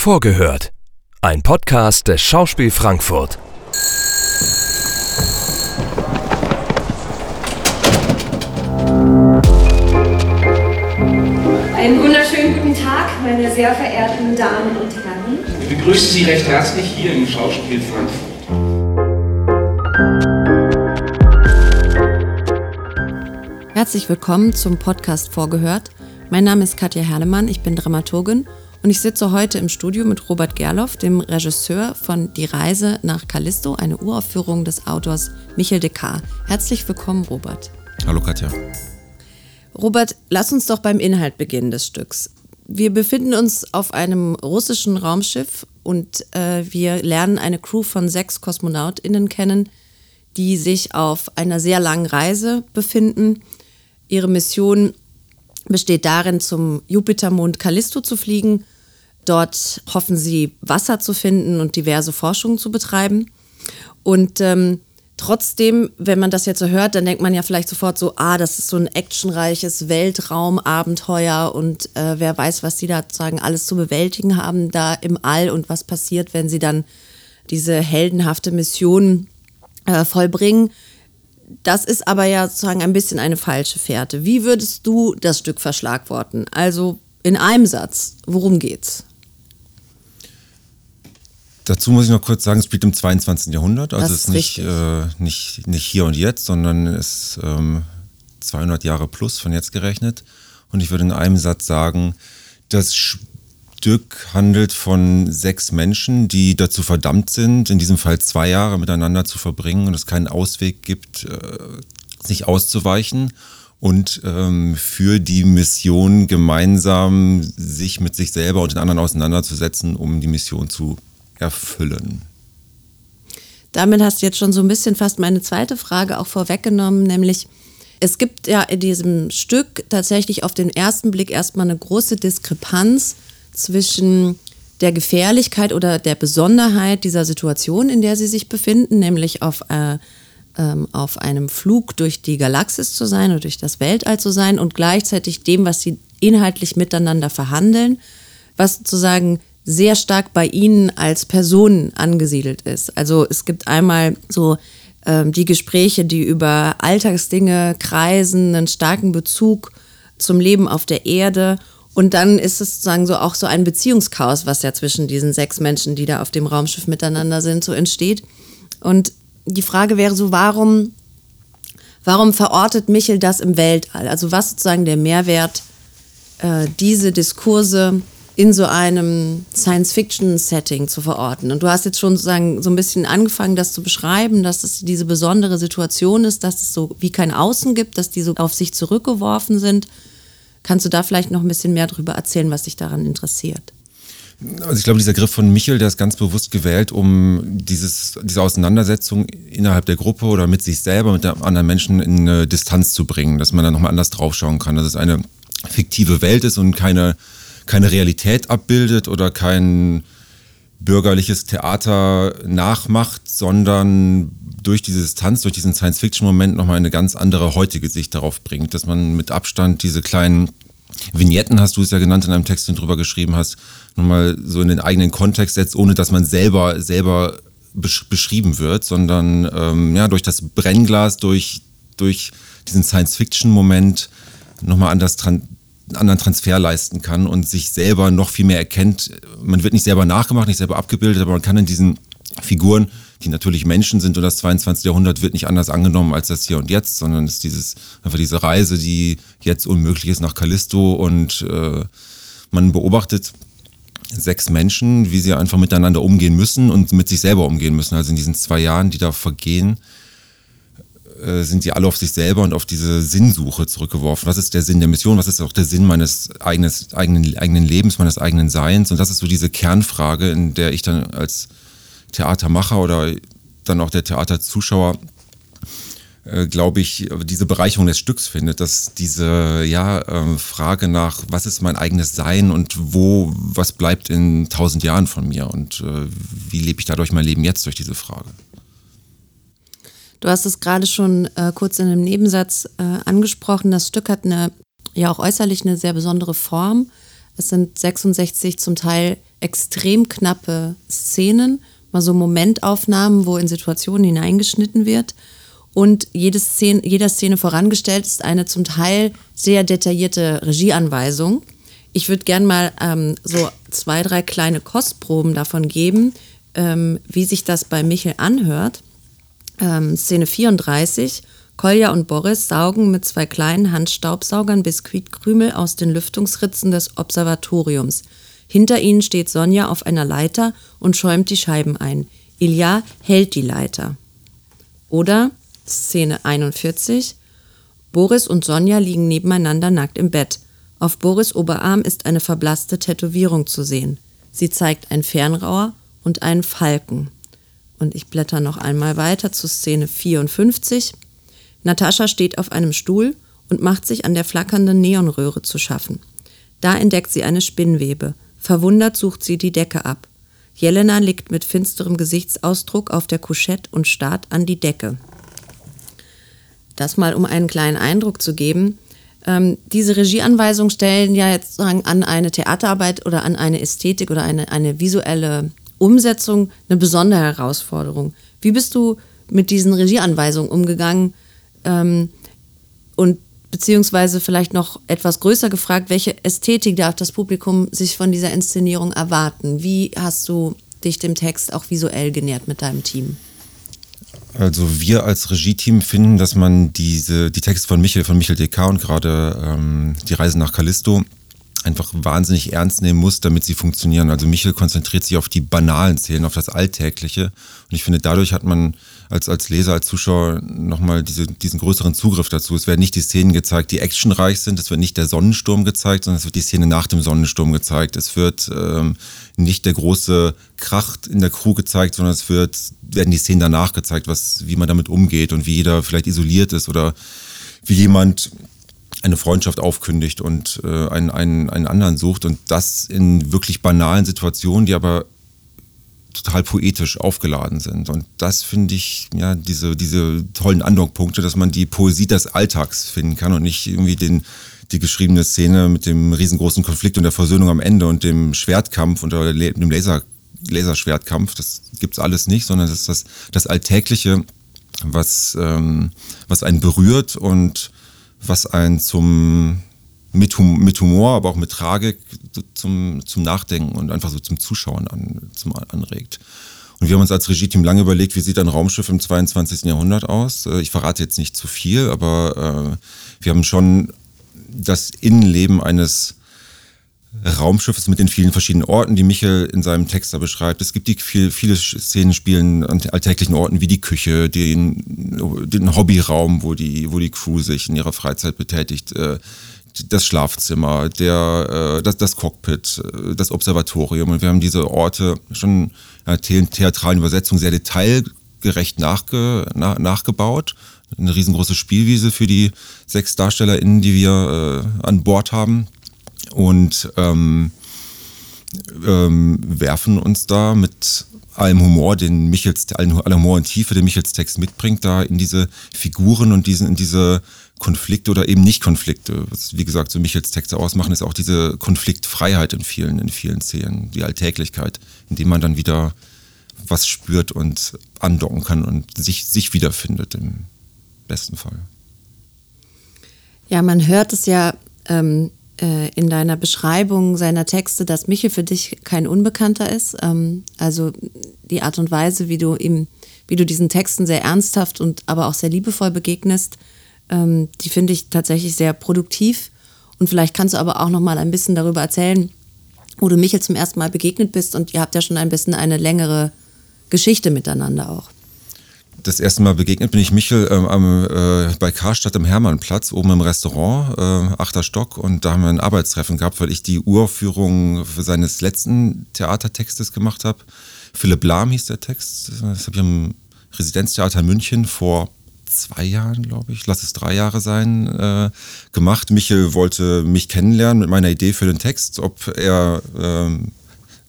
Vorgehört. Ein Podcast des Schauspiel Frankfurt. Einen wunderschönen guten Tag, meine sehr verehrten Damen und Herren. Ich begrüße Sie recht herzlich hier im Schauspiel Frankfurt. Herzlich willkommen zum Podcast Vorgehört. Mein Name ist Katja Herlemann, ich bin Dramaturgin und ich sitze heute im Studio mit Robert Gerloff, dem Regisseur von Die Reise nach Callisto, eine Uraufführung des Autors Michel Descartes. Herzlich willkommen, Robert. Hallo Katja. Robert, lass uns doch beim Inhalt beginnen des Stücks. Wir befinden uns auf einem russischen Raumschiff und äh, wir lernen eine Crew von sechs KosmonautInnen kennen, die sich auf einer sehr langen Reise befinden. Ihre Mission besteht darin, zum Jupitermond Callisto zu fliegen. Dort hoffen sie, Wasser zu finden und diverse Forschungen zu betreiben. Und ähm, trotzdem, wenn man das jetzt so hört, dann denkt man ja vielleicht sofort so, ah, das ist so ein actionreiches Weltraumabenteuer und äh, wer weiß, was sie da sozusagen alles zu bewältigen haben da im All und was passiert, wenn sie dann diese heldenhafte Mission äh, vollbringen. Das ist aber ja sozusagen ein bisschen eine falsche Fährte. Wie würdest du das Stück verschlagworten? Also in einem Satz, worum geht's? Dazu muss ich noch kurz sagen, es spielt im 22. Jahrhundert. Also es ist nicht, äh, nicht, nicht hier und jetzt, sondern es ist ähm, 200 Jahre plus von jetzt gerechnet. Und ich würde in einem Satz sagen, das Stück handelt von sechs Menschen, die dazu verdammt sind, in diesem Fall zwei Jahre miteinander zu verbringen und es keinen Ausweg gibt, äh, sich auszuweichen und ähm, für die Mission gemeinsam sich mit sich selber und den anderen auseinanderzusetzen, um die Mission zu erfüllen. Damit hast du jetzt schon so ein bisschen fast meine zweite Frage auch vorweggenommen, nämlich es gibt ja in diesem Stück tatsächlich auf den ersten Blick erstmal eine große Diskrepanz zwischen der Gefährlichkeit oder der Besonderheit dieser Situation, in der sie sich befinden, nämlich auf, äh, ähm, auf einem Flug durch die Galaxis zu sein oder durch das Weltall zu sein und gleichzeitig dem, was sie inhaltlich miteinander verhandeln, was sozusagen sehr stark bei ihnen als Personen angesiedelt ist. Also es gibt einmal so ähm, die Gespräche, die über Alltagsdinge kreisen, einen starken Bezug zum Leben auf der Erde. Und dann ist es sozusagen so auch so ein Beziehungschaos, was ja zwischen diesen sechs Menschen, die da auf dem Raumschiff miteinander sind, so entsteht. Und die Frage wäre so, warum, warum verortet Michel das im Weltall? Also was sozusagen der Mehrwert, äh, diese Diskurse in so einem Science-Fiction-Setting zu verorten. Und du hast jetzt schon sozusagen so ein bisschen angefangen, das zu beschreiben, dass es diese besondere Situation ist, dass es so wie kein Außen gibt, dass die so auf sich zurückgeworfen sind. Kannst du da vielleicht noch ein bisschen mehr darüber erzählen, was dich daran interessiert? Also ich glaube, dieser Griff von Michel, der ist ganz bewusst gewählt, um dieses, diese Auseinandersetzung innerhalb der Gruppe oder mit sich selber, mit anderen Menschen in eine Distanz zu bringen, dass man da nochmal anders draufschauen kann, dass es eine fiktive Welt ist und keine, keine Realität abbildet oder kein bürgerliches Theater nachmacht, sondern durch diese Distanz, durch diesen Science-Fiction-Moment nochmal eine ganz andere heutige Sicht darauf bringt, dass man mit Abstand diese kleinen Vignetten, hast du es ja genannt in einem Text, den du drüber geschrieben hast, nochmal so in den eigenen Kontext setzt, ohne dass man selber, selber besch beschrieben wird, sondern ähm, ja, durch das Brennglas, durch, durch diesen Science-Fiction-Moment nochmal anders dran anderen Transfer leisten kann und sich selber noch viel mehr erkennt. Man wird nicht selber nachgemacht, nicht selber abgebildet, aber man kann in diesen Figuren, die natürlich Menschen sind und das 22. Jahrhundert wird nicht anders angenommen als das hier und jetzt, sondern es ist dieses, einfach diese Reise, die jetzt unmöglich ist nach Callisto und äh, man beobachtet sechs Menschen, wie sie einfach miteinander umgehen müssen und mit sich selber umgehen müssen. Also in diesen zwei Jahren, die da vergehen, äh, sind die alle auf sich selber und auf diese Sinnsuche zurückgeworfen. Was ist der Sinn der Mission? Was ist auch der Sinn meines eigenes, eigenen, eigenen Lebens, meines eigenen Seins? Und das ist so diese Kernfrage, in der ich dann als Theatermacher oder dann auch der Theaterzuschauer äh, glaube ich, diese Bereicherung des Stücks findet, dass diese ja, äh, Frage nach, was ist mein eigenes Sein und wo, was bleibt in tausend Jahren von mir und äh, wie lebe ich dadurch mein Leben jetzt durch diese Frage? Du hast es gerade schon äh, kurz in einem Nebensatz äh, angesprochen. Das Stück hat eine, ja auch äußerlich eine sehr besondere Form. Es sind 66 zum Teil extrem knappe Szenen, mal so Momentaufnahmen, wo in Situationen hineingeschnitten wird. Und jede Szene, jeder Szene vorangestellt ist eine zum Teil sehr detaillierte Regieanweisung. Ich würde gerne mal ähm, so zwei, drei kleine Kostproben davon geben, ähm, wie sich das bei Michel anhört. Ähm, Szene 34. Kolja und Boris saugen mit zwei kleinen Handstaubsaugern Biskuitkrümel aus den Lüftungsritzen des Observatoriums. Hinter ihnen steht Sonja auf einer Leiter und schäumt die Scheiben ein. Ilja hält die Leiter. Oder Szene 41. Boris und Sonja liegen nebeneinander nackt im Bett. Auf Boris Oberarm ist eine verblasste Tätowierung zu sehen. Sie zeigt ein Fernrohr und einen Falken. Und ich blätter noch einmal weiter zu Szene 54. Natascha steht auf einem Stuhl und macht sich an der flackernden Neonröhre zu schaffen. Da entdeckt sie eine Spinnwebe. Verwundert sucht sie die Decke ab. Jelena liegt mit finsterem Gesichtsausdruck auf der Couchette und starrt an die Decke. Das mal, um einen kleinen Eindruck zu geben. Ähm, diese Regieanweisungen stellen ja jetzt sagen, an eine Theaterarbeit oder an eine Ästhetik oder eine, eine visuelle Umsetzung eine besondere Herausforderung. Wie bist du mit diesen Regieanweisungen umgegangen? Ähm, und beziehungsweise vielleicht noch etwas größer gefragt, welche Ästhetik darf das Publikum sich von dieser Inszenierung erwarten? Wie hast du dich dem Text auch visuell genährt mit deinem Team? Also wir als Regie-Team finden, dass man diese, die Texte von Michael, von Michael DK und gerade ähm, die Reise nach Callisto einfach wahnsinnig ernst nehmen muss, damit sie funktionieren. Also Michel konzentriert sich auf die banalen Szenen, auf das Alltägliche. Und ich finde, dadurch hat man als, als Leser, als Zuschauer nochmal diese, diesen größeren Zugriff dazu. Es werden nicht die Szenen gezeigt, die actionreich sind. Es wird nicht der Sonnensturm gezeigt, sondern es wird die Szene nach dem Sonnensturm gezeigt. Es wird ähm, nicht der große Krach in der Crew gezeigt, sondern es wird, werden die Szenen danach gezeigt, was, wie man damit umgeht und wie jeder vielleicht isoliert ist oder wie jemand eine Freundschaft aufkündigt und äh, einen, einen, einen anderen sucht und das in wirklich banalen Situationen, die aber total poetisch aufgeladen sind. Und das finde ich, ja, diese, diese tollen Andockpunkte, dass man die Poesie des Alltags finden kann und nicht irgendwie den, die geschriebene Szene mit dem riesengroßen Konflikt und der Versöhnung am Ende und dem Schwertkampf und dem Laser, Laserschwertkampf. Das gibt's alles nicht, sondern das ist das, das Alltägliche, was, ähm, was einen berührt und was einen zum mit, hum mit Humor, aber auch mit Tragik zum, zum Nachdenken und einfach so zum Zuschauen an, zum anregt. Und wir haben uns als Regie-Team lange überlegt, wie sieht ein Raumschiff im 22. Jahrhundert aus. Äh, ich verrate jetzt nicht zu viel, aber äh, wir haben schon das Innenleben eines Raumschiffes mit den vielen verschiedenen Orten, die Michael in seinem Text da beschreibt. Es gibt die viel, viele Szenen spielen an alltäglichen Orten wie die Küche, den, den Hobbyraum, wo die, wo die Crew sich in ihrer Freizeit betätigt, äh, das Schlafzimmer, der, äh, das, das Cockpit, äh, das Observatorium. Und wir haben diese Orte schon in der theatralen Übersetzung sehr detailgerecht nachge, na, nachgebaut. Eine riesengroße Spielwiese für die sechs DarstellerInnen, die wir an Bord haben und ähm, ähm, werfen uns da mit allem Humor, den Michels, allem Humor und Tiefe, den Michels Text mitbringt, da in diese Figuren und diesen, in diese Konflikte oder eben nicht Konflikte. Was, wie gesagt, so Michels Texte ausmachen, ist auch diese Konfliktfreiheit in vielen, in vielen Szenen, die Alltäglichkeit, in dem man dann wieder was spürt und andocken kann und sich, sich wiederfindet im besten Fall. Ja, man hört es ja ähm, äh, in deiner Beschreibung seiner Texte, dass Michel für dich kein Unbekannter ist. Ähm, also die Art und Weise, wie du ihm, wie du diesen Texten sehr ernsthaft und aber auch sehr liebevoll begegnest, ähm, die finde ich tatsächlich sehr produktiv. Und vielleicht kannst du aber auch noch mal ein bisschen darüber erzählen, wo du Michel zum ersten Mal begegnet bist und ihr habt ja schon ein bisschen eine längere Geschichte miteinander auch das erste Mal begegnet bin ich Michel ähm, am, äh, bei Karstadt im Hermannplatz, oben im Restaurant, äh, achter Stock. Und da haben wir ein Arbeitstreffen gehabt, weil ich die Uraufführung seines letzten Theatertextes gemacht habe. Philipp Lahm hieß der Text. Das habe ich am Residenztheater München vor zwei Jahren, glaube ich, lass es drei Jahre sein, äh, gemacht. Michel wollte mich kennenlernen mit meiner Idee für den Text, ob er ähm, äh,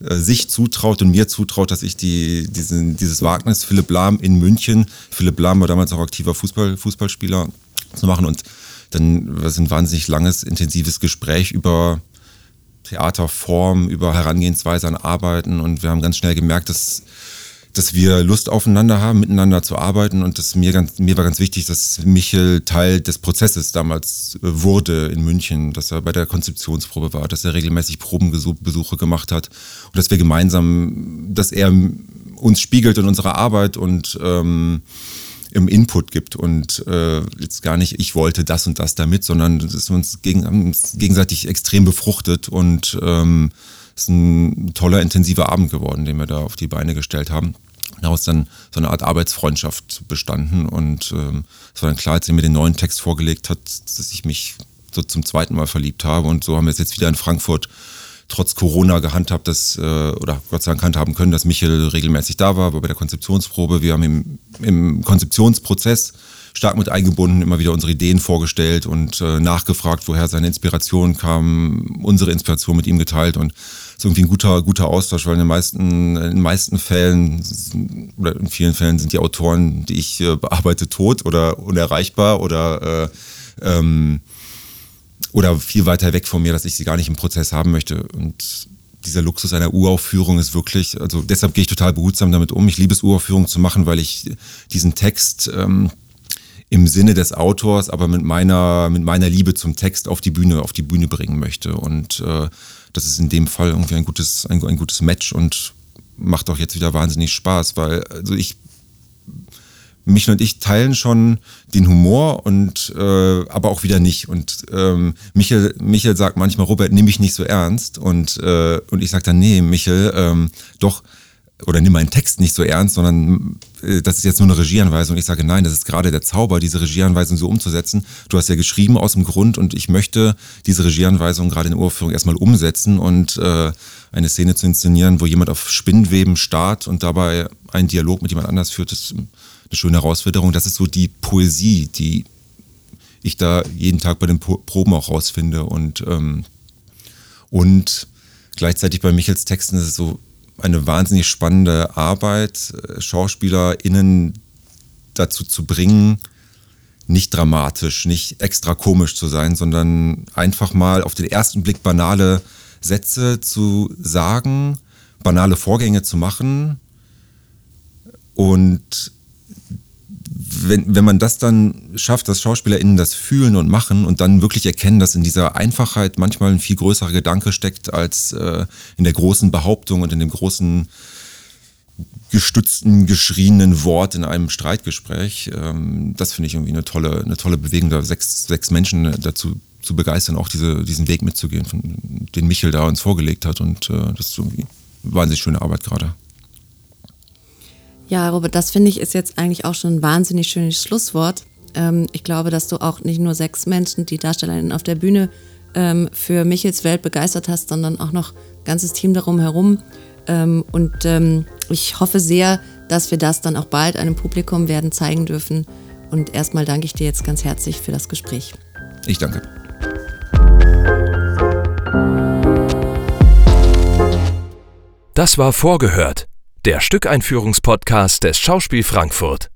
sich zutraut und mir zutraut, dass ich die, diesen, dieses Wagnis, Philipp Lahm in München, Philipp Lahm war damals auch aktiver Fußball, Fußballspieler, zu machen. Und dann war es ein wahnsinnig langes, intensives Gespräch über Theaterform, über Herangehensweise an Arbeiten und wir haben ganz schnell gemerkt, dass dass wir Lust aufeinander haben, miteinander zu arbeiten und das mir ganz, mir war ganz wichtig, dass Michel Teil des Prozesses damals äh, wurde in München, dass er bei der Konzeptionsprobe war, dass er regelmäßig Probenbesuche gemacht hat und dass wir gemeinsam, dass er uns spiegelt in unserer Arbeit und ähm, im Input gibt und äh, jetzt gar nicht, ich wollte das und das damit, sondern es uns gegen, gegenseitig extrem befruchtet und ähm, es ist ein toller, intensiver Abend geworden, den wir da auf die Beine gestellt haben daraus dann so eine Art Arbeitsfreundschaft bestanden. Und ähm, es war dann klar, als er mir den neuen Text vorgelegt hat, dass ich mich so zum zweiten Mal verliebt habe. Und so haben wir es jetzt wieder in Frankfurt trotz Corona gehandhabt, dass, äh, oder Gott sei Dank handhaben können, dass Michel regelmäßig da war, war bei der Konzeptionsprobe. Wir haben im, im Konzeptionsprozess stark mit eingebunden, immer wieder unsere Ideen vorgestellt und äh, nachgefragt, woher seine Inspiration kam, unsere Inspiration mit ihm geteilt und ist irgendwie ein guter, guter Austausch, weil in den meisten, in meisten Fällen oder in vielen Fällen sind die Autoren, die ich äh, bearbeite, tot oder unerreichbar oder, äh, ähm, oder viel weiter weg von mir, dass ich sie gar nicht im Prozess haben möchte. Und dieser Luxus einer Uraufführung ist wirklich, also deshalb gehe ich total behutsam damit um. Ich liebe es, Uraufführungen zu machen, weil ich diesen Text ähm, im Sinne des Autors, aber mit meiner, mit meiner Liebe zum Text auf die Bühne, auf die Bühne bringen möchte. Und äh, das ist in dem Fall irgendwie ein gutes, ein, ein gutes Match und macht auch jetzt wieder wahnsinnig Spaß, weil also ich Michel und ich teilen schon den Humor und äh, aber auch wieder nicht. Und ähm, Michel, Michel sagt manchmal, Robert, nimm mich nicht so ernst. Und, äh, und ich sage dann, nee, Michel, ähm, doch, oder nimm meinen Text nicht so ernst, sondern äh, das ist jetzt nur eine Regieanweisung. Ich sage, nein, das ist gerade der Zauber, diese Regieanweisung so umzusetzen. Du hast ja geschrieben aus dem Grund und ich möchte diese Regieanweisung gerade in der Urführung erstmal umsetzen und äh, eine Szene zu inszenieren, wo jemand auf Spinnweben starrt und dabei einen Dialog mit jemand anders führt, ist eine schöne Herausforderung. Das ist so die Poesie, die ich da jeden Tag bei den Proben auch rausfinde und, ähm, und gleichzeitig bei Michels Texten ist es so, eine wahnsinnig spannende Arbeit, äh, SchauspielerInnen dazu zu bringen, nicht dramatisch, nicht extra komisch zu sein, sondern einfach mal auf den ersten Blick banale Sätze zu sagen, banale Vorgänge zu machen und wenn, wenn man das dann schafft, dass SchauspielerInnen das fühlen und machen und dann wirklich erkennen, dass in dieser Einfachheit manchmal ein viel größerer Gedanke steckt als äh, in der großen Behauptung und in dem großen gestützten, geschrienen Wort in einem Streitgespräch. Ähm, das finde ich irgendwie eine tolle, eine tolle Bewegung, da sechs, sechs Menschen dazu zu begeistern, auch diese, diesen Weg mitzugehen, den Michel da uns vorgelegt hat. Und äh, das ist irgendwie wahnsinnig schöne Arbeit gerade. Ja, Robert, das finde ich ist jetzt eigentlich auch schon ein wahnsinnig schönes Schlusswort. Ähm, ich glaube, dass du auch nicht nur sechs Menschen, die Darstellerinnen auf der Bühne ähm, für Michels Welt begeistert hast, sondern auch noch ein ganzes Team darum herum. Ähm, und ähm, ich hoffe sehr, dass wir das dann auch bald einem Publikum werden zeigen dürfen. Und erstmal danke ich dir jetzt ganz herzlich für das Gespräch. Ich danke. Das war vorgehört der Stückeinführungspodcast des Schauspiel Frankfurt.